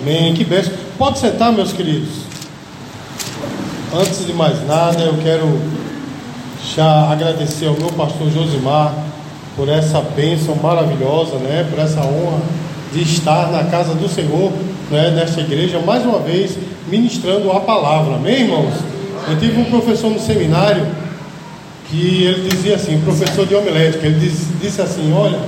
Amém. Que bênção. Pode sentar, meus queridos. Antes de mais nada, eu quero já agradecer ao meu pastor Josimar por essa bênção maravilhosa, né? Por essa honra de estar na casa do Senhor, né? Nesta igreja, mais uma vez ministrando a palavra. Amém, irmãos? Eu tive um professor no seminário que ele dizia assim, professor de homilética, ele disse, disse assim, olha,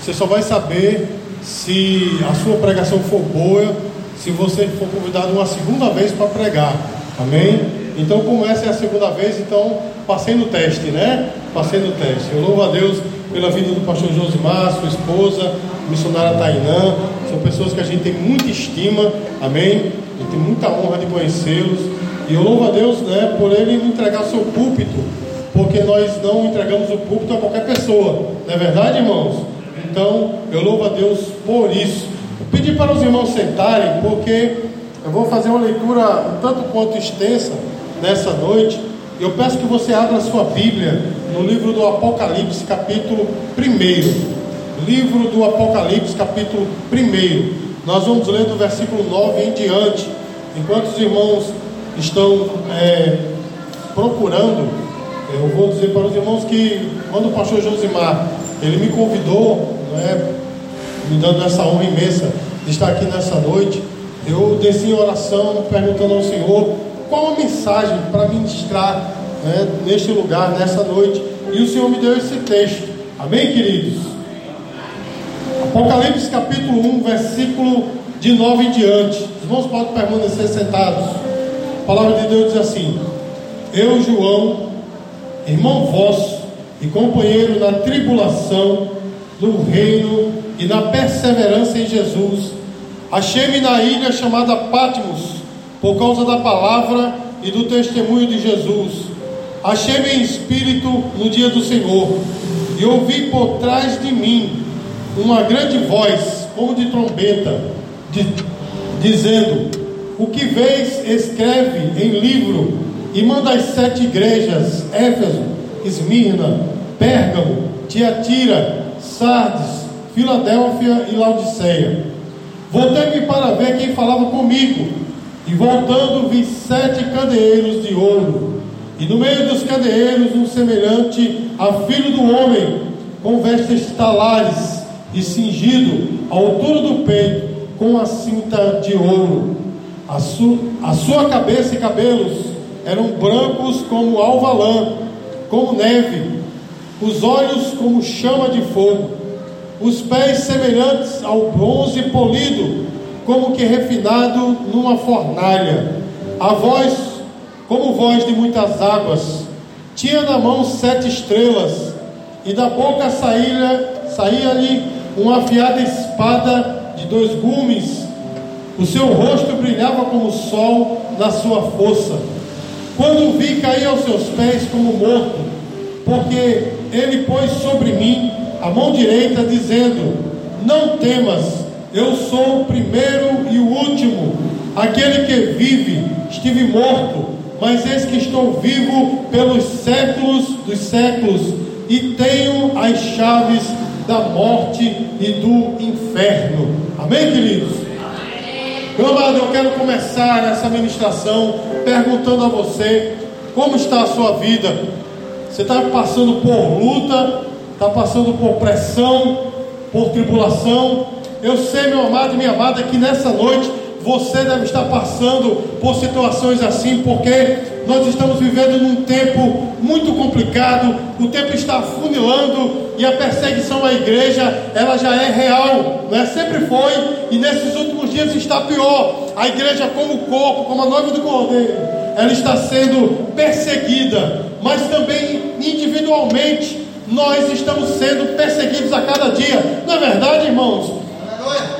você só vai saber se a sua pregação for boa, se você for convidado uma segunda vez para pregar. Amém? Então, como essa é a segunda vez, então passei no teste, né? Passei no teste. Eu louvo a Deus pela vida do pastor Josimar, sua esposa, missionária Tainã. São pessoas que a gente tem muita estima, amém? Gente tem muita honra de conhecê-los. E eu louvo a Deus, né, por ele entregar seu púlpito, porque nós não entregamos o púlpito a qualquer pessoa. Não é verdade, irmãos? Então, eu louvo a Deus por isso. Eu pedi para os irmãos sentarem, porque eu vou fazer uma leitura um tanto quanto extensa nessa noite. Eu peço que você abra sua Bíblia no livro do Apocalipse, capítulo 1. Livro do Apocalipse, capítulo 1. Nós vamos ler do versículo 9 em diante. Enquanto os irmãos estão é, procurando, eu vou dizer para os irmãos que quando o pastor Josimar ele me convidou, né, me dando essa honra imensa de estar aqui nessa noite, eu desci em oração perguntando ao Senhor qual a mensagem para ministrar né, neste lugar, nessa noite. E o Senhor me deu esse texto. Amém, queridos? Apocalipse capítulo 1, versículo de 9 em diante. Os irmãos podem permanecer sentados. A palavra de Deus diz assim: Eu, João, irmão vosso e companheiro na tribulação, no reino e na perseverança em Jesus, achei-me na ilha chamada Patmos por causa da palavra e do testemunho de Jesus. Achei-me em espírito no dia do Senhor, e ouvi por trás de mim uma grande voz, como de trombeta, de, dizendo: O que vês, escreve em livro, e manda às sete igrejas: Éfeso, Esmirna, Pérgamo, Tiatira, Sardes, Filadélfia e Laodiceia. Voltei-me para ver quem falava comigo e voltando vi sete candeeiros de ouro, e no meio dos candeeiros um semelhante a filho do homem, com vestes talares e cingido à altura do peito, com a cinta de ouro. A, su a sua cabeça e cabelos eram brancos como alvalã, como neve, os olhos como chama de fogo, os pés semelhantes ao bronze polido, como que refinado numa fornalha. A voz, como voz de muitas águas, tinha na mão sete estrelas, e da boca saía-lhe saía uma afiada espada de dois gumes. O seu rosto brilhava como o sol na sua força. Quando o vi, caí aos seus pés como morto, porque ele pôs sobre mim a mão direita, dizendo: Não temas eu sou o primeiro e o último, aquele que vive. Estive morto, mas eis que estou vivo pelos séculos dos séculos e tenho as chaves da morte e do inferno. Amém, queridos? Meu amado, eu quero começar essa ministração perguntando a você como está a sua vida. Você está passando por luta, está passando por pressão, por tribulação, eu sei, meu amado e minha amada, que nessa noite você deve estar passando por situações assim, porque nós estamos vivendo num tempo muito complicado, o tempo está funilando e a perseguição à igreja, ela já é real, né? sempre foi, e nesses últimos dias está pior. A igreja, como corpo, como a noiva do cordeiro, ela está sendo perseguida, mas também individualmente nós estamos sendo perseguidos a cada dia, não é verdade, irmãos?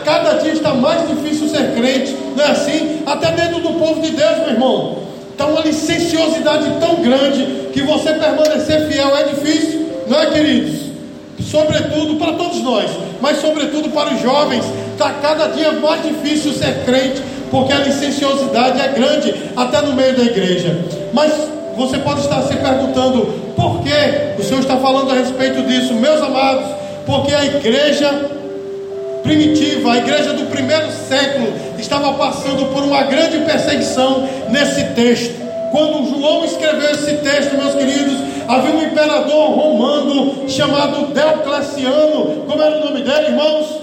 Cada dia está mais difícil ser crente, não é assim? Até dentro do povo de Deus, meu irmão. Está uma licenciosidade tão grande que você permanecer fiel é difícil, não é, queridos? Sobretudo para todos nós, mas sobretudo para os jovens, está cada dia mais difícil ser crente, porque a licenciosidade é grande até no meio da igreja. Mas você pode estar se perguntando por que o Senhor está falando a respeito disso, meus amados, porque a igreja primitiva, a igreja do primeiro século, estava passando por uma grande perseguição nesse texto. Quando João escreveu esse texto, meus queridos, havia um imperador romano chamado Diocleciano. Como era o nome dele, irmãos?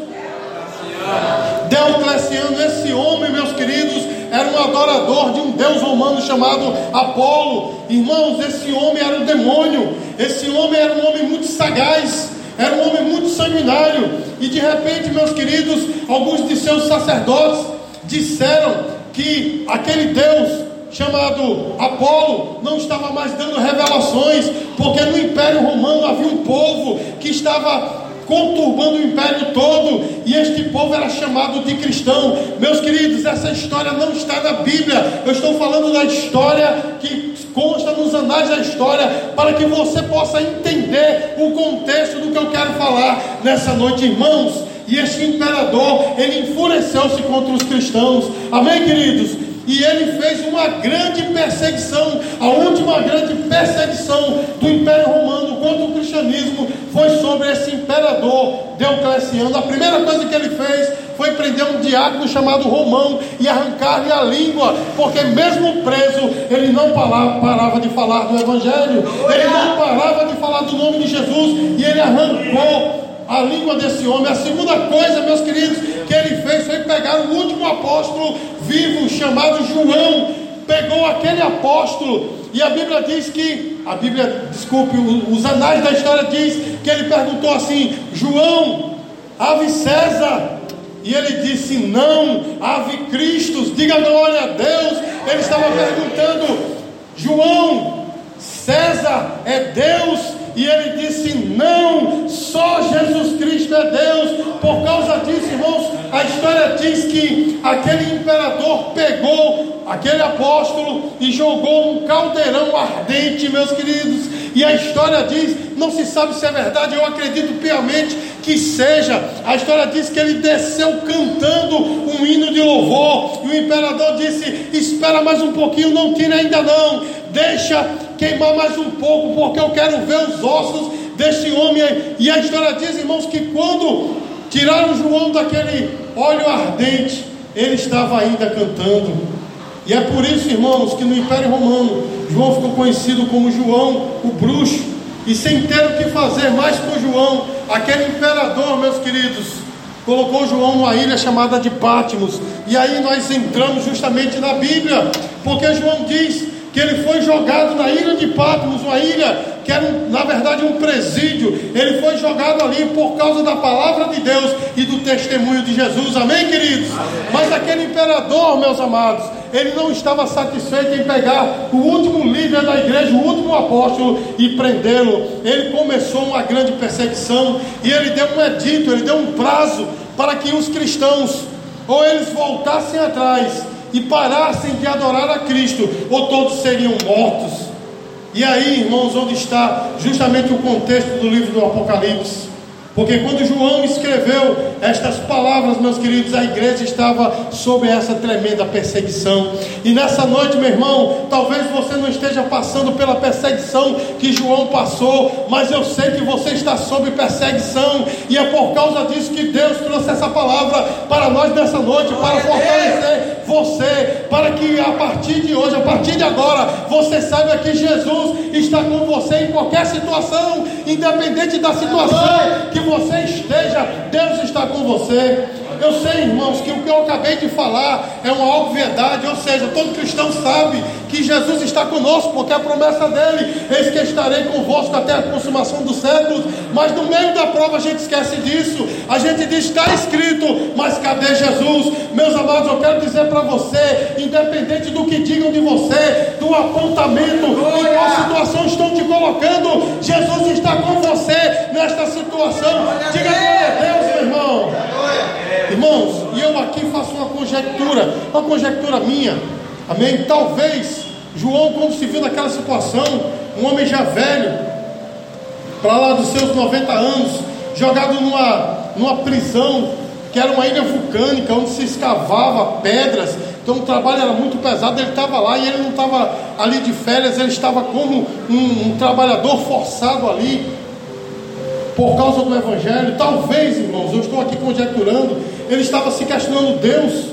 Diocleciano, esse homem, meus queridos, era um adorador de um deus romano chamado Apolo. Irmãos, esse homem era um demônio, esse homem era um homem muito sagaz, era um homem muito sanguinário. E de repente, meus queridos, alguns de seus sacerdotes disseram que aquele Deus chamado Apolo não estava mais dando revelações, porque no Império Romano havia um povo que estava conturbando o império todo, e este povo era chamado de cristão. Meus queridos, essa história não está na Bíblia. Eu estou falando da história que consta nos anais da história, para que você possa entender o contexto do que eu quero falar nessa noite, irmãos. E este imperador, ele enfureceu-se contra os cristãos. Amém, queridos? E ele fez uma grande perseguição, a última grande perseguição do Império Romano contra o cristianismo foi sobre esse imperador Diocleciano. A primeira coisa que ele fez foi prender um diácono chamado Romão e arrancar-lhe a língua, porque mesmo preso, ele não parava de falar do Evangelho, ele não parava de falar do nome de Jesus, e ele arrancou a língua desse homem. A segunda coisa, meus queridos, que ele fez foi pegar o último apóstolo vivo, chamado João. Pegou aquele apóstolo, e a Bíblia diz que, a Bíblia, desculpe, os anais da história diz que ele perguntou assim: João, ave César. E ele disse: Não, ave Cristo, diga glória a Deus. Ele estava perguntando: João, César é Deus e ele disse: Não, só Jesus Cristo é Deus. Por causa disso, irmãos, a história diz que aquele imperador pegou aquele apóstolo e jogou um caldeirão ardente, meus queridos. E a história diz: não se sabe se é verdade, eu acredito piamente que seja. A história diz que ele desceu cantando um hino de louvor. E o imperador disse: Espera mais um pouquinho, não tire ainda não. Deixa queimar mais um pouco, porque eu quero ver os ossos desse homem. E a história diz, irmãos, que quando tiraram João daquele óleo ardente, ele estava ainda cantando. E é por isso, irmãos, que no Império Romano, João ficou conhecido como João o Bruxo. E sem ter o que fazer mais com João, aquele imperador, meus queridos, colocou João numa ilha chamada de Pátimos. E aí nós entramos justamente na Bíblia, porque João diz que ele foi jogado na ilha de Patmos, uma ilha que era na verdade um presídio. Ele foi jogado ali por causa da palavra de Deus e do testemunho de Jesus. Amém, queridos? Amém. Mas aquele imperador, meus amados, ele não estava satisfeito em pegar o último líder da igreja, o último apóstolo e prendê-lo. Ele começou uma grande perseguição e ele deu um edito, ele deu um prazo para que os cristãos ou eles voltassem atrás e parassem de adorar a Cristo, ou todos seriam mortos. E aí, irmãos, onde está justamente o contexto do livro do Apocalipse? Porque quando João escreveu estas palavras, meus queridos, a igreja estava sob essa tremenda perseguição. E nessa noite, meu irmão, talvez você não esteja passando pela perseguição que João passou, mas eu sei que você está sob perseguição, e é por causa disso que Deus trouxe essa palavra para nós nessa noite, para fortalecer você, para que a partir de hoje, a partir de agora, você saiba que Jesus está com você em qualquer situação, independente da situação que você esteja, Deus está com você. Eu sei, irmãos, que o que eu acabei de falar é uma obviedade, ou seja, todo cristão sabe que Jesus está conosco, porque a promessa dele, eis que estarei convosco até a consumação dos séculos, mas no meio da prova a gente esquece disso, a gente diz, está escrito, mas cadê Jesus? Meus amados, eu quero dizer para você, independente do que digam de você, do apontamento, em qual situação estão te colocando, Jesus está com você nesta situação, diga glória a Deus, meu irmão. Irmãos, e eu aqui faço uma conjectura, uma conjectura minha, amém? Talvez João, quando se viu naquela situação, um homem já velho, para lá dos seus 90 anos, jogado numa, numa prisão, que era uma ilha vulcânica, onde se escavava pedras, então o trabalho era muito pesado, ele estava lá e ele não estava ali de férias, ele estava como um, um trabalhador forçado ali. por causa do Evangelho. Talvez, irmãos, eu estou aqui conjecturando, ele estava se questionando: Deus,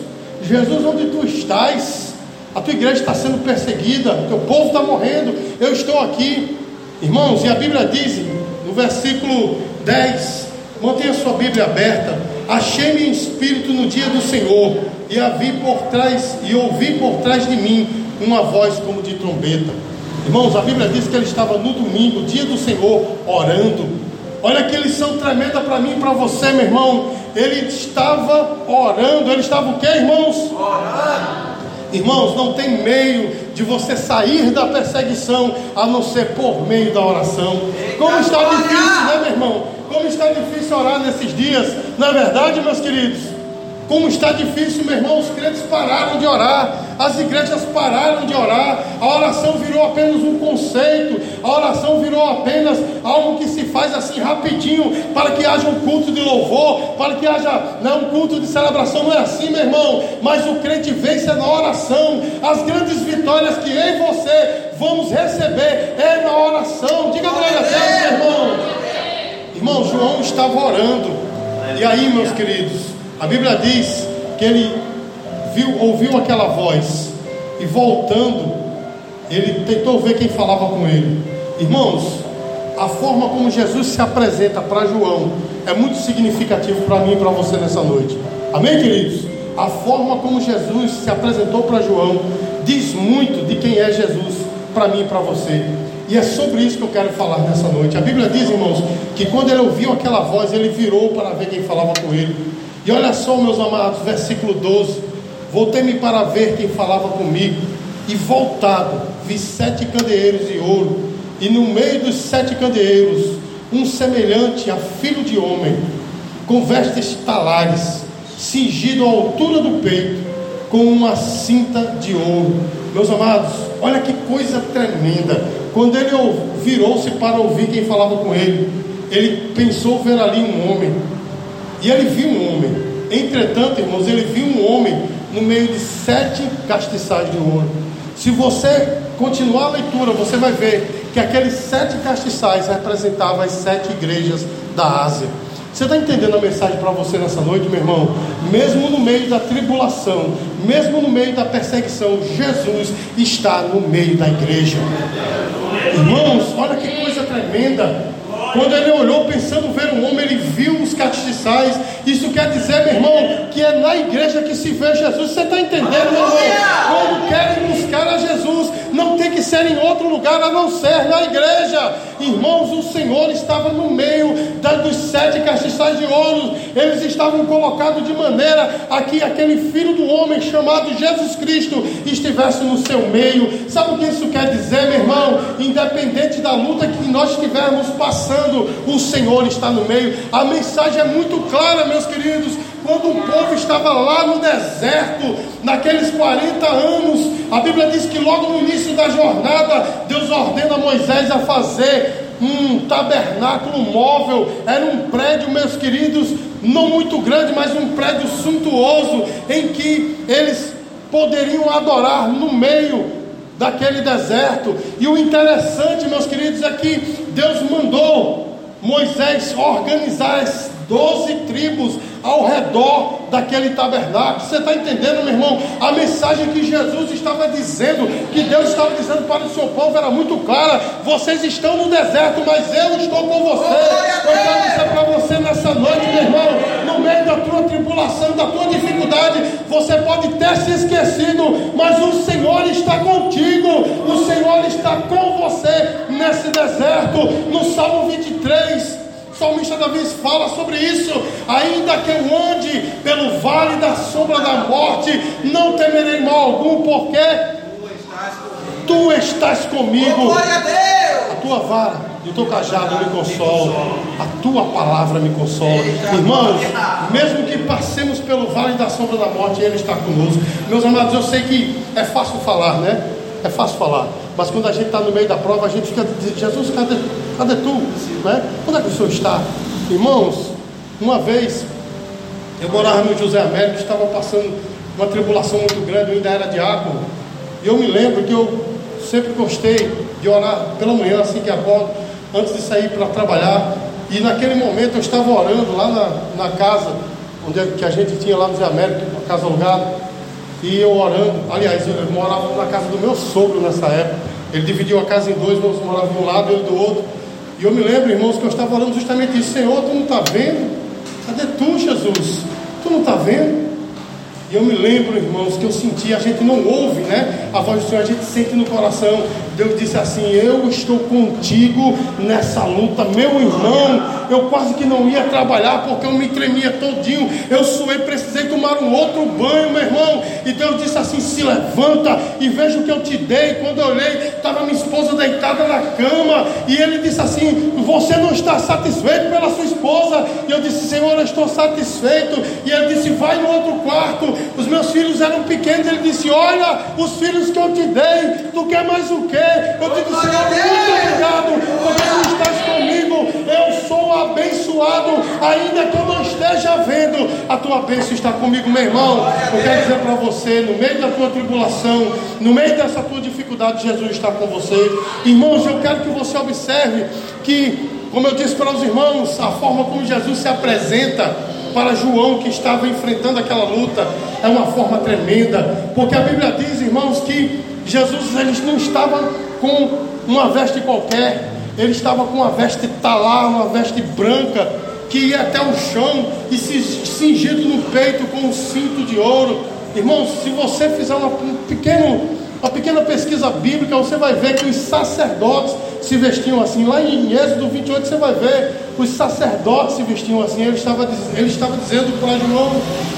Jesus, onde tu estás? A tua igreja está sendo perseguida, o teu povo está morrendo, eu estou aqui. Irmãos, e a Bíblia diz, no versículo 10, mantenha sua Bíblia aberta. Achei-me em espírito no dia do Senhor, e a vi por trás, e ouvi por trás de mim uma voz como de trombeta. Irmãos, a Bíblia diz que ele estava no domingo, dia do Senhor, orando. Olha que lição tremenda para mim e para você, meu irmão. Ele estava orando, ele estava o que, irmãos? Orando. Irmãos, não tem meio de você sair da perseguição a não ser por meio da oração. Como está difícil, né, meu irmão? Como está difícil orar nesses dias. Não é verdade, meus queridos? Como está difícil, meu irmão, os crentes pararam de orar, as igrejas pararam de orar, a oração virou apenas um conceito, a oração virou apenas algo que se faz assim rapidinho, para que haja um culto de louvor, para que haja não, né, um culto de celebração, não é assim, meu irmão, mas o crente vence na oração, as grandes vitórias que em você vamos receber é na oração, diga glória a Deus, meu irmão. Irmão, João estava orando, e aí, meus queridos, a Bíblia diz que ele viu, ouviu aquela voz e voltando, ele tentou ver quem falava com ele. Irmãos, a forma como Jesus se apresenta para João é muito significativo para mim e para você nessa noite. Amém, queridos? A forma como Jesus se apresentou para João diz muito de quem é Jesus para mim e para você. E é sobre isso que eu quero falar nessa noite. A Bíblia diz, irmãos, que quando ele ouviu aquela voz, ele virou para ver quem falava com ele. E olha só, meus amados, versículo 12: Voltei-me para ver quem falava comigo, e voltado, vi sete candeeiros de ouro, e no meio dos sete candeeiros, um semelhante a filho de homem, com vestes talares, cingido à altura do peito, com uma cinta de ouro. Meus amados, olha que coisa tremenda. Quando ele virou-se para ouvir quem falava com ele, ele pensou ver ali um homem e ele viu um homem. Entretanto, irmãos, ele viu um homem no meio de sete castiçais de ouro. Se você continuar a leitura, você vai ver que aqueles sete castiçais representavam as sete igrejas da Ásia. Você está entendendo a mensagem para você nessa noite, meu irmão? Mesmo no meio da tribulação, mesmo no meio da perseguição, Jesus está no meio da igreja. Irmãos, olha que coisa tremenda. Quando ele olhou pensando ver um homem, ele viu os castiçais. Isso quer dizer, meu irmão, que é na igreja que se vê Jesus. Você está entendendo, meu irmão? Quando querem buscar a Jesus, não tem que ser em outro lugar a não ser na igreja. Irmãos, o Senhor estava no meio dos sete castiçais de ouro. Eles estavam colocados de maneira a que aquele filho do homem chamado Jesus Cristo estivesse no seu meio. Sabe o que isso quer dizer, meu irmão? Independente da luta que nós estivermos passando, o Senhor está no meio. A mensagem é muito clara, meus queridos quando o povo estava lá no deserto, naqueles 40 anos, a Bíblia diz que logo no início da jornada, Deus ordena Moisés a fazer um tabernáculo móvel, era um prédio, meus queridos, não muito grande, mas um prédio suntuoso, em que eles poderiam adorar no meio daquele deserto. E o interessante, meus queridos, é que Deus mandou Moisés organizar as doze tribos ao redor daquele tabernáculo. Você está entendendo, meu irmão? A mensagem que Jesus estava dizendo, que Deus estava dizendo para o seu povo era muito clara. Vocês estão no deserto, mas eu estou com você. Eu quero dizer para você nessa noite, meu irmão, no meio da tua tribulação, da tua dificuldade, você pode ter se esquecido, mas o Senhor está contigo. O Senhor está com você nesse deserto. No Salmo 23, salmista Davi fala sobre isso. Ainda que eu ande pelo vale da sombra da morte, não temerei mal algum, porque tu estás comigo. Oh, a, a tua vara e o teu cajado me consola, a tua palavra me consola. Irmãos, mesmo que passemos pelo vale da sombra da morte, Ele está conosco. Meus amados, eu sei que é fácil falar, né? É fácil falar. Mas quando a gente está no meio da prova, a gente fica Jesus, cadê, cadê tu? Né? Onde é que o Senhor está? Irmãos, uma vez eu morava no José Américo, estava passando uma tribulação muito grande, eu ainda era diácono. E eu me lembro que eu sempre gostei de orar pela manhã, assim que acordo, antes de sair para trabalhar. E naquele momento eu estava orando lá na, na casa, onde é que a gente tinha lá no Zé América, uma casa alugada. E eu orando, aliás, eu morava na casa do meu sogro nessa época. Ele dividiu a casa em dois, nós morávamos de um lado e eu do outro. E eu me lembro, irmãos, que eu estava orando justamente isso: Senhor, tu não está vendo? Cadê tu, Jesus? Tu não está vendo? E eu me lembro, irmãos, que eu senti, a gente não ouve, né? A voz do Senhor, a gente sente no coração. Deus disse assim: Eu estou contigo nessa luta, meu irmão. Eu quase que não ia trabalhar porque eu me tremia todinho. Eu suei, precisei tomar um outro banho, meu irmão. E Deus disse assim: Se levanta e veja o que eu te dei. Quando eu olhei, estava minha esposa deitada na cama. E ele disse assim: Você não está satisfeito pela sua esposa? E eu disse: Senhor, eu estou satisfeito. E ele disse: Vai no outro quarto. Os meus filhos eram pequenos. Ele disse: Olha, os filhos que eu te dei. Tu quer mais o quê? Eu digo, Senhor, muito obrigado, porque tu estás comigo. Eu sou abençoado, ainda que eu não esteja vendo, a tua bênção está comigo, meu irmão. Eu quero dizer para você, no meio da tua tribulação, no meio dessa tua dificuldade, Jesus está com você. Irmãos, eu quero que você observe que, como eu disse para os irmãos, a forma como Jesus se apresenta para João que estava enfrentando aquela luta é uma forma tremenda, porque a Bíblia diz, irmãos, que Jesus ele não estava com uma veste qualquer, ele estava com uma veste talar, uma veste branca, que ia até o chão e se cingido no peito com um cinto de ouro. Irmãos, se você fizer uma, um pequeno, uma pequena pesquisa bíblica, você vai ver que os sacerdotes se vestiam assim. Lá em Êxodo 28 você vai ver os sacerdotes se vestiam assim. Ele estava, ele estava dizendo para João: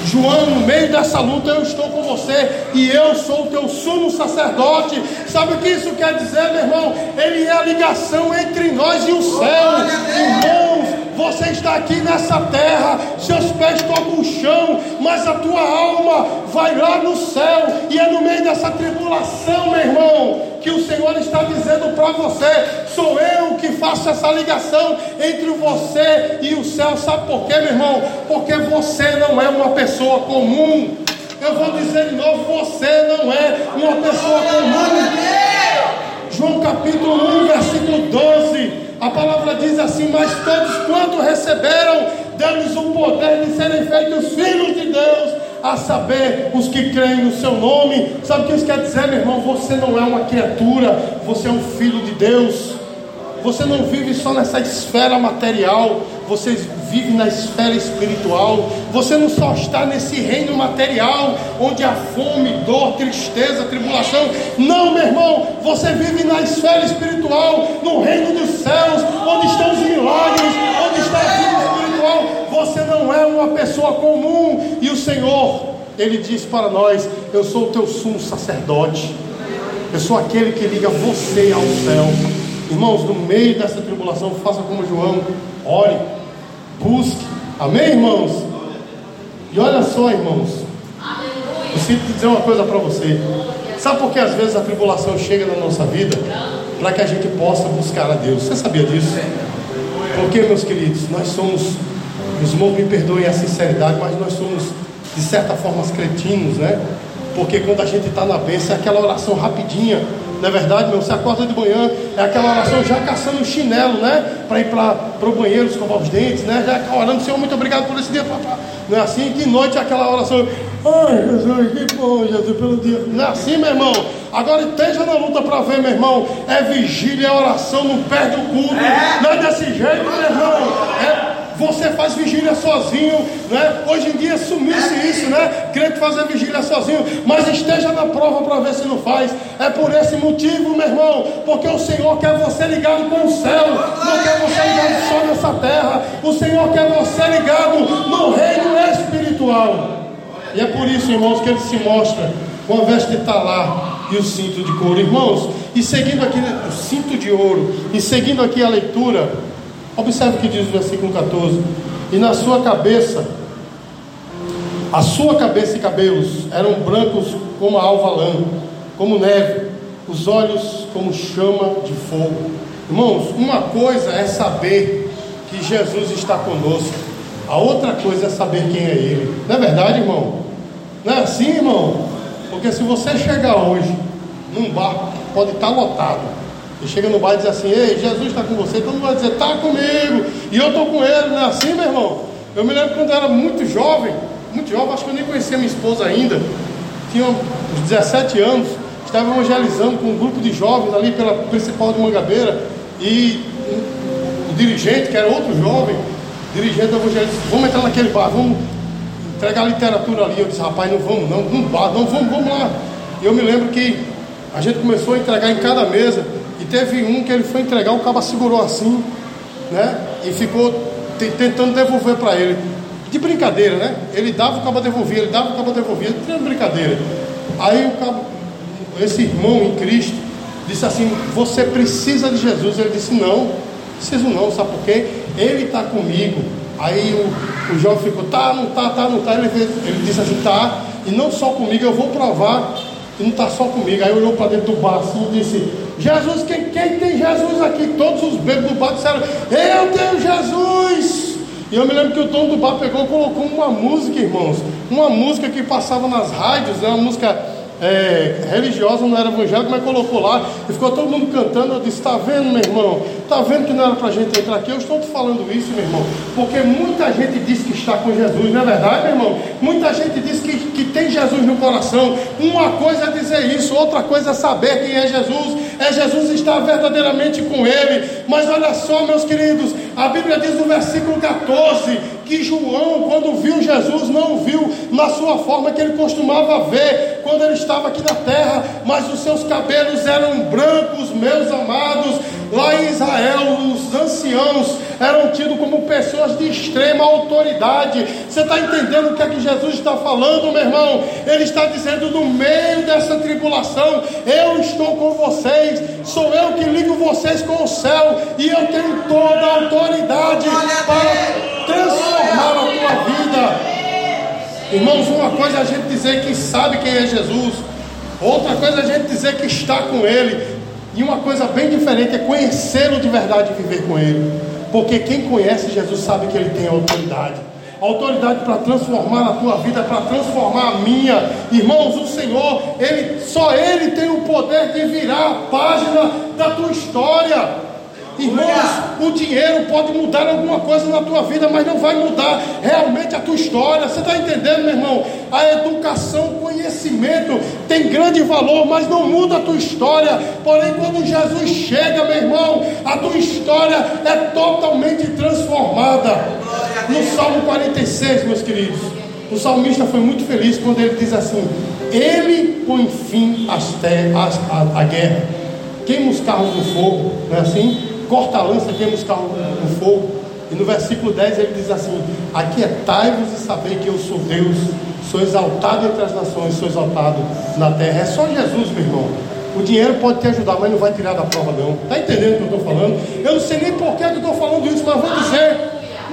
João, no meio dessa luta eu estou com você e eu sou o teu sumo sacerdote. Sabe o que isso quer dizer, meu irmão? Ele é a ligação entre nós e o céu. Irmãos, você está aqui nessa terra, seus pés tocam o chão, mas a tua alma vai lá no céu, e é no meio dessa tribulação, meu irmão, que o Senhor está dizendo para você: sou eu que faço essa ligação entre você e o céu. Sabe por quê, meu irmão? Porque você não é uma pessoa comum. Eu vou dizer de novo: você não é uma pessoa comum. João capítulo 1, versículo 12. A palavra diz assim: Mas todos quanto receberam, deu-lhes o poder de serem feitos filhos de Deus, a saber, os que creem no seu nome. Sabe o que isso quer dizer, meu irmão? Você não é uma criatura, você é um filho de Deus. Você não vive só nessa esfera material, você vive na esfera espiritual. Você não só está nesse reino material, onde há fome, dor, tristeza, tribulação. Não, meu irmão, você vive na esfera espiritual, no reino dos céus, onde estão os milagres, onde está a vida espiritual. Você não é uma pessoa comum. E o Senhor, Ele diz para nós: Eu sou o teu sumo sacerdote. Eu sou aquele que liga você ao céu. Irmãos, no meio dessa tribulação, faça como João, ore, busque. Amém, irmãos? E olha só, irmãos. Eu sinto dizer uma coisa para você. Sabe por que às vezes a tribulação chega na nossa vida? Para que a gente possa buscar a Deus. Você sabia disso? Porque, meus queridos, nós somos, os irmãos me perdoem a sinceridade, mas nós somos, de certa forma, cretinos, né? Porque quando a gente está na bênção, é aquela oração rapidinha não é verdade, meu? Você acorda de manhã, é aquela oração já caçando o chinelo, né? Para ir para o banheiro, escovar os dentes, né? Já orando, Senhor, muito obrigado por esse dia, papá. Não é assim? Que noite é aquela oração? Ai, Jesus, que bom, Jesus, pelo dia. Não é assim, meu irmão? Agora esteja na luta para ver, meu irmão. É vigília, é oração, não perde o culto. É. Não é desse jeito, meu irmão. É você faz vigília sozinho, né? Hoje em dia sumiu-se isso, né? Crente fazer vigília sozinho, mas esteja na prova para ver se não faz. É por esse motivo, meu irmão, porque o Senhor quer você ligado com o céu, não quer você ligado só nessa terra. O Senhor quer você ligado no reino espiritual. E é por isso, irmãos, que ele se mostra com a veste talar e o cinto de couro. Irmãos, e seguindo aqui o cinto de ouro, e seguindo aqui a leitura, Observe o que diz o versículo 14: E na sua cabeça, a sua cabeça e cabelos eram brancos como a alva lã, como neve, os olhos como chama de fogo. Irmãos, uma coisa é saber que Jesus está conosco, a outra coisa é saber quem é Ele. Não é verdade, irmão? Não é assim, irmão? Porque se você chegar hoje num barco, pode estar lotado, Chega no bar e diz assim: Ei, Jesus está com você. Todo mundo vai dizer: Está comigo. E eu estou com ele. Não é assim, meu irmão? Eu me lembro quando eu era muito jovem. Muito jovem, acho que eu nem conhecia minha esposa ainda. Tinha uns 17 anos. Estava evangelizando com um grupo de jovens ali pela principal de Mangabeira. E o dirigente, que era outro jovem, dirigente disse: Vamos entrar naquele bar, vamos entregar literatura ali. Eu disse: Rapaz, não vamos, não, não bar, não vamos, vamos lá. E eu me lembro que a gente começou a entregar em cada mesa. Teve um que ele foi entregar, o cabo segurou assim, né? E ficou tentando devolver para ele. De brincadeira, né? Ele dava o cabo devolvia, ele dava o cabo devolvia, de brincadeira. Aí o cabo, esse irmão em Cristo, disse assim: Você precisa de Jesus? Ele disse: Não, preciso não, sabe por quê? Ele está comigo. Aí o, o jovem ficou: Tá, não tá, tá, não tá. Ele, ele disse assim: Tá, e não só comigo, eu vou provar não está só comigo. Aí olhou para dentro do bar assim e disse: Jesus, quem, quem tem Jesus aqui? Todos os bebês do bar disseram: Eu tenho Jesus. E eu me lembro que o dono do bar pegou e colocou uma música, irmãos. Uma música que passava nas rádios, né? uma música é, religiosa, não era evangélica, mas colocou lá e ficou todo mundo cantando. Eu disse: Está vendo, meu irmão? Está vendo que não era para a gente entrar aqui? Eu estou te falando isso, meu irmão, porque muita gente diz que está com Jesus, não é verdade, meu irmão? Muita gente diz que, que tem Jesus no coração. Uma coisa é dizer isso, outra coisa é saber quem é Jesus. É Jesus estar verdadeiramente com Ele. Mas olha só, meus queridos, a Bíblia diz no versículo 14 que João, quando viu Jesus, não viu na sua forma que ele costumava ver quando ele estava aqui na terra, mas os seus cabelos eram brancos, meus amados. Lá em Israel, os anciãos eram tidos como pessoas de extrema autoridade. Você está entendendo o que é que Jesus está falando, meu irmão? Ele está dizendo: no meio dessa tribulação, eu estou com vocês, sou eu que ligo vocês com o céu, e eu tenho toda a autoridade para transformar a tua vida. Irmãos, uma coisa é a gente dizer que sabe quem é Jesus, outra coisa é a gente dizer que está com Ele. E uma coisa bem diferente é conhecê-lo de verdade e viver com ele. Porque quem conhece Jesus sabe que ele tem autoridade. Autoridade para transformar a tua vida, para transformar a minha. Irmãos, o Senhor, ele, só Ele tem o poder de virar a página da tua história. Irmãos, o dinheiro pode mudar alguma coisa na tua vida, mas não vai mudar realmente a tua história. Você está entendendo, meu irmão? A educação, o conhecimento tem grande valor, mas não muda a tua história. Porém, quando Jesus chega, meu irmão, a tua história é totalmente transformada. No Salmo 46, meus queridos, o salmista foi muito feliz quando ele diz assim: Ele põe fim à guerra, queima os carros no fogo, não é assim? Corta a lança, queima os carros no fogo. E no versículo 10 ele diz assim: Aquietai-vos e sabei que eu sou Deus, sou exaltado entre as nações, sou exaltado na terra. É só Jesus, meu irmão. O dinheiro pode te ajudar, mas não vai tirar da prova, não. Está entendendo o que eu estou falando? Eu não sei nem por que eu estou falando isso, mas vou dizer: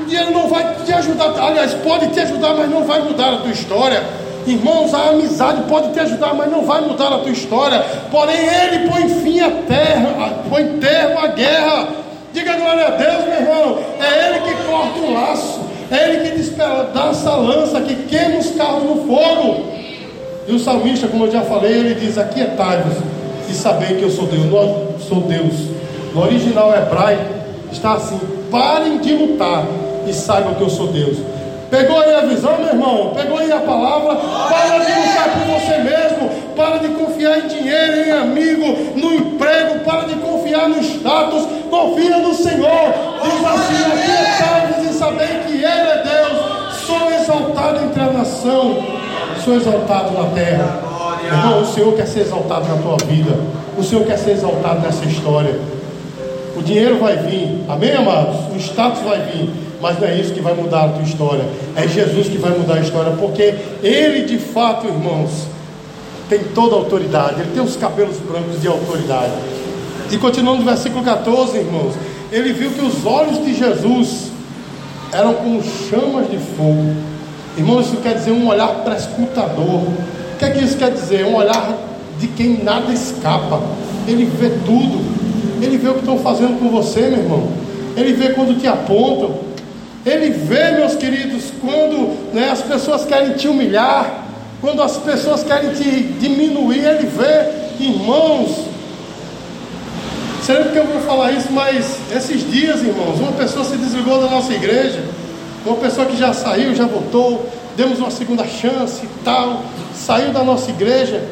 o dinheiro não vai te ajudar. Aliás, pode te ajudar, mas não vai mudar a tua história. Irmãos, a amizade pode te ajudar, mas não vai mudar a tua história. Porém, Ele põe fim à terra, põe termo à guerra. Diga glória a Deus, meu irmão. É Ele que corta o laço, é Ele que despedaça a lança, que queima os carros no fogo. E o salmista, como eu já falei, ele diz: Aquietai-vos e sabei que eu sou Deus. Eu sou Deus. No original hebraico está assim: parem de lutar e saibam que eu sou Deus. Pegou aí a visão, meu irmão? Pegou aí a palavra? Para de lutar por você mesmo. Para de confiar em dinheiro, em amigo, no emprego. Para de confiar no status. Confia no Senhor. Diz assim: aqui é e saber que Ele é Deus. Sou exaltado entre a nação. Sou exaltado na terra. Irmão, o Senhor quer ser exaltado na tua vida. O Senhor quer ser exaltado nessa história. O dinheiro vai vir. Amém, amados? O status vai vir mas não é isso que vai mudar a tua história. É Jesus que vai mudar a história, porque Ele de fato, irmãos, tem toda a autoridade. Ele tem os cabelos brancos de autoridade. E continuando no versículo 14, irmãos, ele viu que os olhos de Jesus eram como chamas de fogo. Irmãos, isso quer dizer um olhar prescrutador. O que é que isso quer dizer? Um olhar de quem nada escapa. Ele vê tudo. Ele vê o que estão fazendo com você, meu irmão. Ele vê quando te apontam. Ele vê, meus queridos, quando né, as pessoas querem te humilhar, quando as pessoas querem te diminuir, ele vê, irmãos. Sei porque eu vou falar isso, mas esses dias, irmãos, uma pessoa se desligou da nossa igreja, uma pessoa que já saiu, já voltou, demos uma segunda chance e tal, saiu da nossa igreja,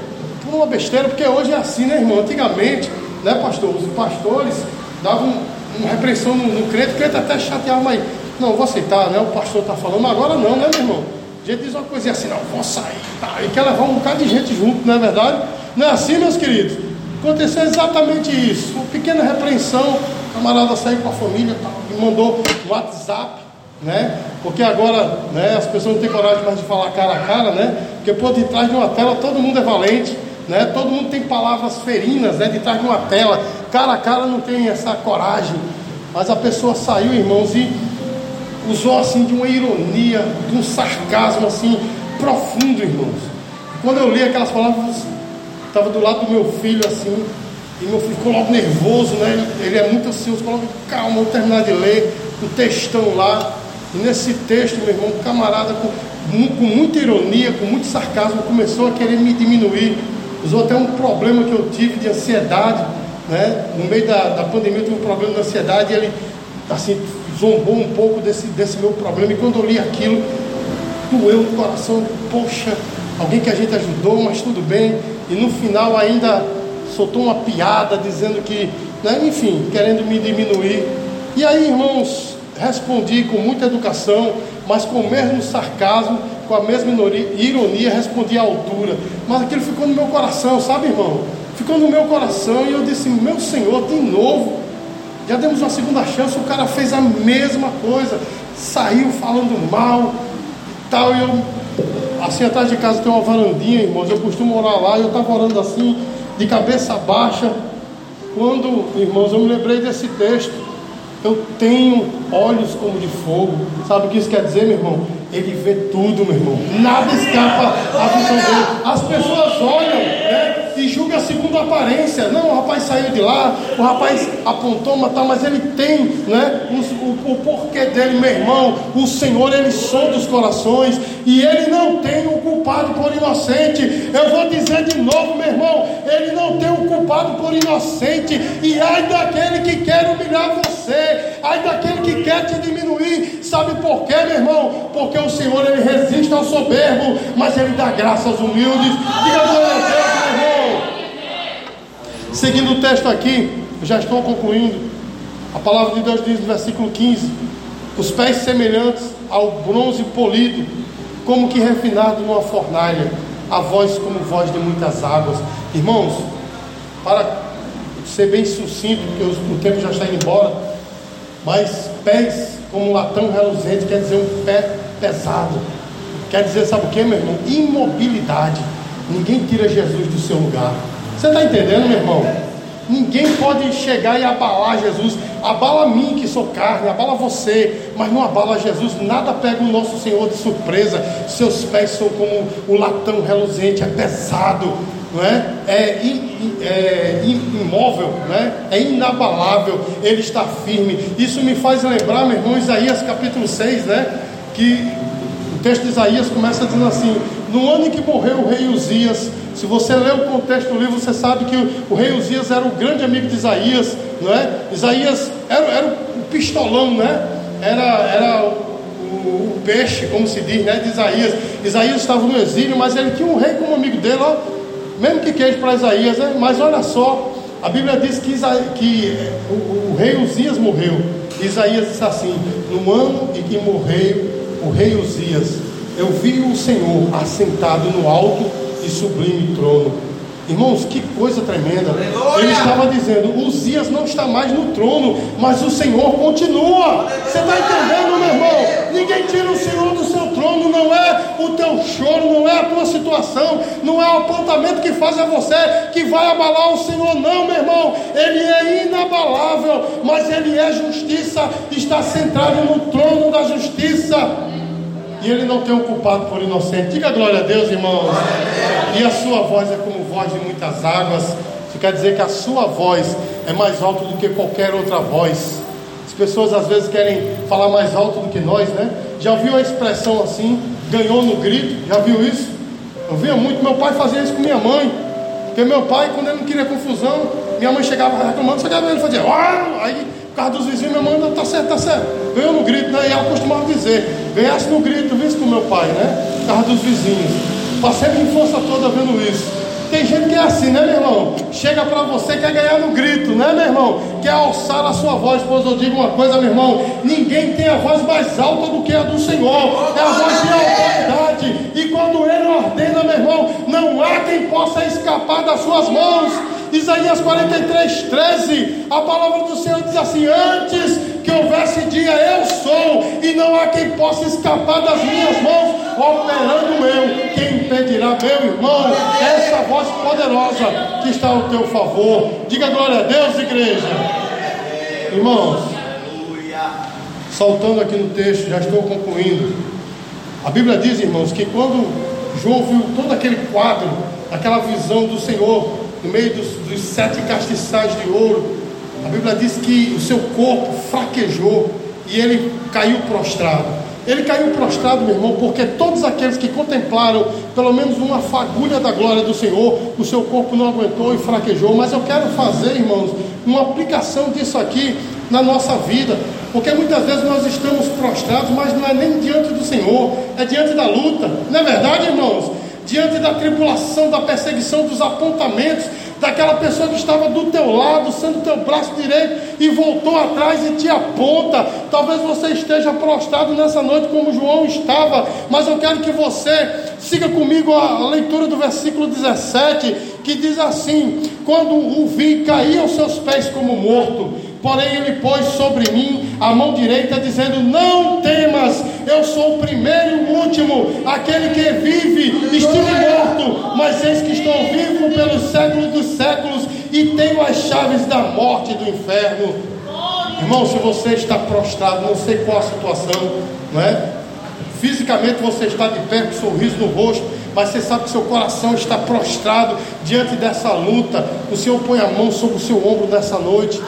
por uma besteira, porque hoje é assim, né, irmão? Antigamente, né, pastor? Os pastores davam uma repreensão no, no crente, o crente até chateava, mas não, vou aceitar, né? O pastor está falando, mas agora não, né, meu irmão? A gente diz uma coisinha assim, não, vou sair, tá? E quer levar um bocado de gente junto, não é verdade? Não é assim, meus queridos? Aconteceu exatamente isso. Uma pequena repreensão, o camarada saiu com a família, tá, mandou no WhatsApp, né? Porque agora, né, as pessoas não têm coragem mais de falar cara a cara, né? Porque por detrás de uma tela todo mundo é valente, né? Todo mundo tem palavras ferinas, né? De trás de uma tela, cara a cara não tem essa coragem. Mas a pessoa saiu, irmãos, e usou assim de uma ironia, de um sarcasmo assim profundo, irmãos. Quando eu li aquelas palavras, estava do lado do meu filho assim, e meu filho ficou logo nervoso, né? Ele é muito ansioso, falou, calma, vou terminar de ler o textão lá. E nesse texto, meu irmão, um camarada com, com muita ironia, com muito sarcasmo, começou a querer me diminuir. Usou até um problema que eu tive de ansiedade, né? No meio da, da pandemia eu tive um problema de ansiedade e ele, assim, zombou um pouco desse, desse meu problema. E quando eu li aquilo, doeu no coração. Poxa, alguém que a gente ajudou, mas tudo bem. E no final ainda soltou uma piada dizendo que, né, enfim, querendo me diminuir. E aí, irmãos, respondi com muita educação, mas com o mesmo sarcasmo, com a mesma ironia, respondi à altura. Mas aquilo ficou no meu coração, sabe, irmão? Ficou no meu coração e eu disse: Meu Senhor, de novo. Já demos uma segunda chance, o cara fez a mesma coisa, saiu falando mal tal. E eu, assim, atrás de casa tem uma varandinha, irmãos. Eu costumo orar lá e eu estava orando assim, de cabeça baixa. Quando, irmãos, eu me lembrei desse texto. Eu tenho olhos como de fogo. Sabe o que isso quer dizer, meu irmão? Ele vê tudo, meu irmão. Nada escapa à visão dele. As pessoas olham? E julga segundo a aparência. Não, o rapaz saiu de lá, o rapaz apontou, mas, tá, mas ele tem né, o, o, o porquê dele, meu irmão. O Senhor, ele sonda os corações e ele não tem o culpado por inocente. Eu vou dizer de novo, meu irmão, ele não tem o culpado por inocente. E ai daquele que quer humilhar você, ai daquele que quer te diminuir. Sabe por quê, meu irmão? Porque o Senhor ele resiste ao soberbo, mas ele dá graça aos humildes. Diga glória a Deus. Seguindo o texto aqui, já estou concluindo. A palavra de Deus diz no versículo 15: Os pés semelhantes ao bronze polido, como que refinado numa fornalha, a voz como voz de muitas águas. Irmãos, para ser bem sucinto, porque o tempo já está indo embora, mas pés como latão reluzente quer dizer um pé pesado. Quer dizer, sabe o que, meu irmão? Imobilidade. Ninguém tira Jesus do seu lugar. Você está entendendo, meu irmão? Ninguém pode chegar e abalar Jesus. Abala mim, que sou carne, abala você, mas não abala Jesus. Nada pega o nosso Senhor de surpresa. Seus pés são como o latão reluzente, é pesado, não é? É, é imóvel, né? é inabalável, ele está firme. Isso me faz lembrar, meu irmão, Isaías capítulo 6, né? Que o texto de Isaías começa dizendo assim: No ano em que morreu o rei Uzias, se você ler o contexto do livro, você sabe que o, rei Uzias era o grande amigo de Isaías, não é? Isaías era, era o pistolão, né? Era, era o, o, peixe, como se diz, né? De Isaías. Isaías estava no exílio, mas ele tinha um rei como amigo dele, ó, mesmo que queijo para Isaías, né? Mas olha só, a Bíblia diz que, Isa, que o, o, rei Uzias morreu. Isaías disse assim: No ano em que morreu o rei Uzias, eu vi o Senhor assentado no alto sublime trono. Irmãos, que coisa tremenda. Aleluia. Ele estava dizendo: Uzias não está mais no trono, mas o Senhor continua. Você está entendendo, meu irmão? Ninguém tira o Senhor do seu trono, não é o teu choro, não é a tua situação, não é o apontamento que faz a você que vai abalar o Senhor, não, meu irmão. Ele é inabalável, mas ele é justiça, está centrado no trono da justiça e ele não tem um culpado por inocente. Diga glória a Deus, irmãos. E a sua voz é como voz de muitas águas. Isso quer dizer que a sua voz é mais alta do que qualquer outra voz. As pessoas às vezes querem falar mais alto do que nós, né? Já ouviu a expressão assim? Ganhou no grito? Já viu isso? Eu via muito. Meu pai fazia isso com minha mãe. Porque meu pai, quando ele não queria confusão, minha mãe chegava reclamando, chegava ele fazia, Uau! aí causa dos vizinhos, minha mãe, tá certo, tá certo. Ganhou no grito, né? E ela costumava dizer, ganhasse no grito, visto com meu pai, né? Por causa dos vizinhos. Passei minha infância toda vendo isso. Tem gente que é assim, né, meu irmão? Chega para você, quer ganhar no grito, né, meu irmão? Quer alçar a sua voz. Pois eu digo uma coisa, meu irmão: ninguém tem a voz mais alta do que a do Senhor. É a voz de autoridade. E quando Ele ordena, meu irmão, não há quem possa escapar das suas mãos. Isaías 43, 13, a palavra do Senhor diz assim: Antes que houvesse dia, eu sou, e não há quem possa escapar das minhas mãos, operando eu. Quem impedirá, meu irmão, essa voz poderosa que está ao teu favor? Diga glória a Deus, igreja. Irmãos, saltando aqui no texto, já estou concluindo. A Bíblia diz, irmãos, que quando João viu todo aquele quadro, aquela visão do Senhor no meio dos, dos sete castiçais de ouro, a Bíblia diz que o seu corpo fraquejou e ele caiu prostrado. Ele caiu prostrado, meu irmão, porque todos aqueles que contemplaram pelo menos uma fagulha da glória do Senhor, o seu corpo não aguentou e fraquejou. Mas eu quero fazer, irmãos, uma aplicação disso aqui na nossa vida, porque muitas vezes nós estamos prostrados, mas não é nem diante do Senhor, é diante da luta, não é verdade, irmãos? Diante da tribulação, da perseguição, dos apontamentos, daquela pessoa que estava do teu lado, sendo teu braço direito, e voltou atrás e te aponta. Talvez você esteja prostrado nessa noite, como João estava, mas eu quero que você siga comigo a leitura do versículo 17, que diz assim: Quando o vi, caí aos seus pés como morto. Porém, ele pôs sobre mim a mão direita, dizendo: Não temas, eu sou o primeiro e o último, aquele que vive. Estive morto, mas eis que estou vivo pelos séculos dos séculos e tenho as chaves da morte e do inferno. Irmão, se você está prostrado, não sei qual a situação, não é? Fisicamente você está de pé com um sorriso no rosto, mas você sabe que seu coração está prostrado diante dessa luta. O Senhor põe a mão sobre o seu ombro nessa noite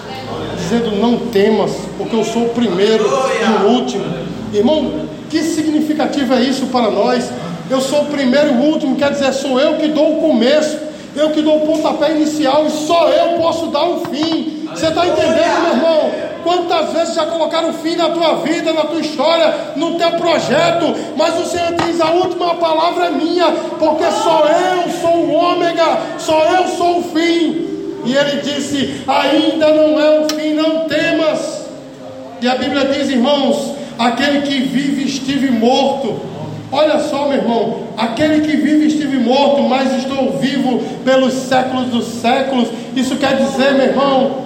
dizendo: Não temas, porque eu sou o primeiro e o último. Irmão, que significativo é isso para nós? Eu sou o primeiro e o último, quer dizer, sou eu que dou o começo, eu que dou o pontapé inicial e só eu posso dar o fim. Você está entendendo, meu irmão? Quantas vezes já colocaram fim na tua vida, na tua história, no teu projeto, mas o Senhor diz: a última palavra é minha, porque só eu sou o ômega, só eu sou o fim. E ele disse: Ainda não é o fim, não temas. E a Bíblia diz, irmãos: Aquele que vive estive morto. Olha só, meu irmão, aquele que vive estive morto, mas estou vivo pelos séculos dos séculos. Isso quer dizer, meu irmão,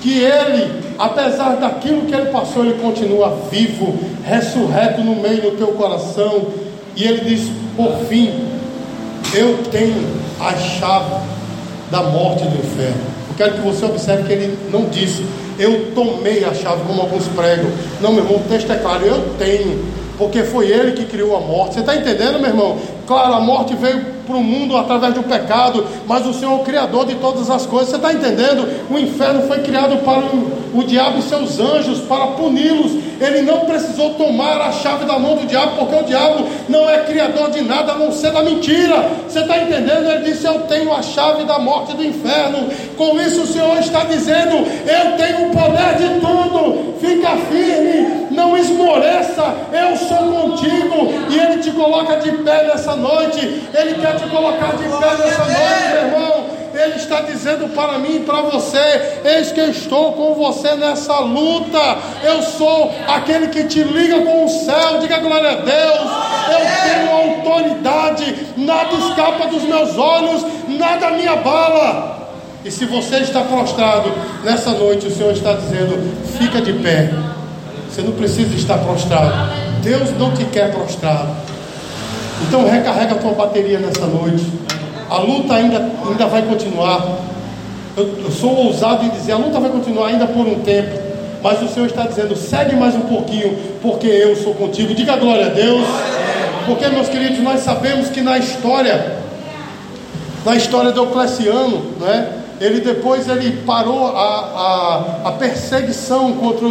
que ele, apesar daquilo que ele passou, ele continua vivo, ressurreto no meio do teu coração. E ele diz: Por fim, eu tenho a chave da morte e do inferno. Eu quero que você observe que ele não disse, eu tomei a chave, como alguns pregam. Não, meu irmão, o texto é claro, eu tenho, porque foi ele que criou a morte. Você está entendendo, meu irmão? Claro, a morte veio para o mundo através do pecado, mas o Senhor é o Criador de todas as coisas. Você está entendendo? O inferno foi criado para o, o diabo e seus anjos, para puni-los. Ele não precisou tomar a chave da mão do diabo, porque o diabo não é criador de nada a não ser da mentira. Você está entendendo? Ele disse: Eu tenho a chave da morte do inferno. Com isso, o Senhor está dizendo: Eu tenho o poder de tudo. Fica firme, não esmoreça. Eu sou contigo. E Ele te coloca de pé nessa noite. Ele quer te colocar de pé nessa noite, meu irmão. Ele está dizendo para mim e para você: Eis que estou com você nessa luta. Eu sou aquele que te liga com o céu. Diga glória a Deus. Eu tenho autoridade. Nada escapa dos meus olhos, nada me abala. E se você está prostrado nessa noite, o Senhor está dizendo: fica de pé. Você não precisa estar prostrado. Deus não te quer prostrado. Então recarrega a tua bateria nessa noite. A luta ainda, ainda vai continuar. Eu, eu sou ousado em dizer, a luta vai continuar ainda por um tempo. Mas o Senhor está dizendo, segue mais um pouquinho, porque eu sou contigo. Diga glória a Deus. Porque, meus queridos, nós sabemos que na história, na história do Ocleciano, né, ele depois ele parou a, a, a perseguição contra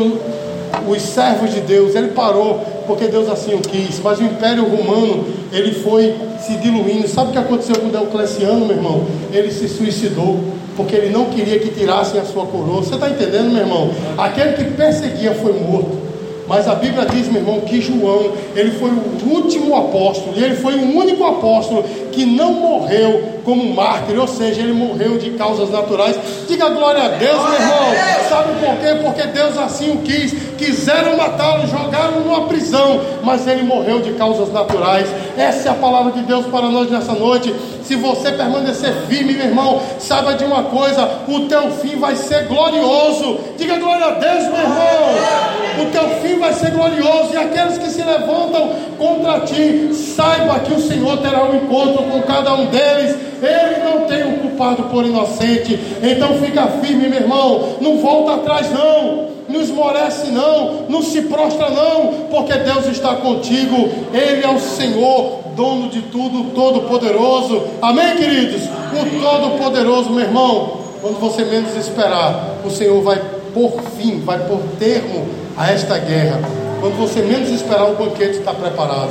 os servos de Deus. Ele parou porque Deus assim o quis. Mas o Império Romano ele foi se diluindo. Sabe o que aconteceu com Diocleciano, meu irmão? Ele se suicidou, porque ele não queria que tirassem a sua coroa. Você está entendendo, meu irmão? Aquele que perseguia foi morto. Mas a Bíblia diz, meu irmão, que João, ele foi o último apóstolo, e ele foi o único apóstolo que não morreu como mártir, ou seja, ele morreu de causas naturais. Diga glória a Deus, meu irmão. Sabe por quê? Porque Deus assim o quis. Quiseram matá-lo, jogaram numa prisão, mas ele morreu de causas naturais. Essa é a palavra de Deus para nós nessa noite. Se você permanecer firme, meu irmão, saiba de uma coisa: o teu fim vai ser glorioso. Diga glória a Deus, meu irmão. O teu fim vai ser glorioso. E aqueles que se levantam contra ti, saiba que o Senhor terá um encontro com cada um deles. Ele não tem o culpado por inocente. Então fica firme, meu irmão. Não volta atrás, não. Não esmorece, não. Não se prostra, não. Porque Deus está contigo. Ele é o Senhor, dono de tudo, todo-poderoso. Amém, queridos? O todo-poderoso, meu irmão. Quando você menos esperar, o Senhor vai por fim, vai por termo a esta guerra. Quando você menos esperar, o banquete está preparado.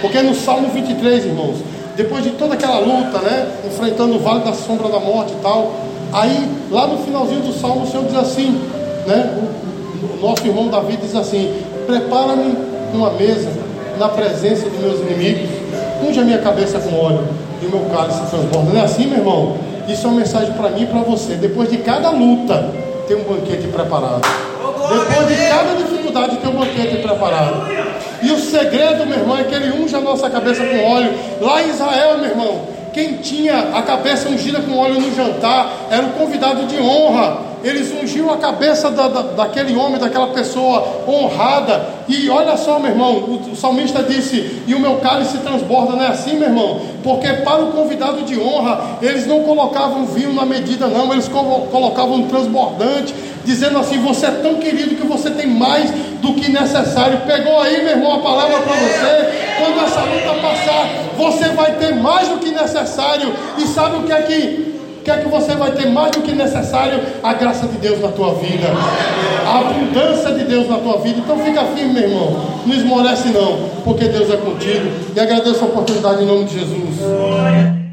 Porque no Salmo 23, irmãos, depois de toda aquela luta, né? Enfrentando o vale da sombra da morte e tal. Aí, lá no finalzinho do salmo, o Senhor diz assim, né? O, nosso irmão Davi diz assim: Prepara-me uma mesa na presença dos meus inimigos, unge a minha cabeça com óleo e o meu cálice se transborda. Não é assim, meu irmão? Isso é uma mensagem para mim e para você. Depois de cada luta, tem um banquete preparado. Depois de cada dificuldade, tem um banquete preparado. E o segredo, meu irmão, é que ele unge a nossa cabeça com óleo. Lá em Israel, meu irmão, quem tinha a cabeça ungida com óleo no jantar era o convidado de honra. Eles ungiam a cabeça da, da, daquele homem, daquela pessoa honrada. E olha só, meu irmão, o, o salmista disse: E o meu cálice transborda, não é assim, meu irmão? Porque para o convidado de honra, eles não colocavam vinho na medida, não, eles colocavam um transbordante dizendo assim: Você é tão querido que você tem mais do que necessário. Pegou aí, meu irmão, a palavra para você. Quando essa luta passar, você vai ter mais do que necessário. E sabe o que é que que é que você vai ter mais do que necessário a graça de Deus na tua vida, a abundância de Deus na tua vida. Então fica firme, meu irmão. Não esmorece não, porque Deus é contigo. E agradeço a oportunidade em nome de Jesus.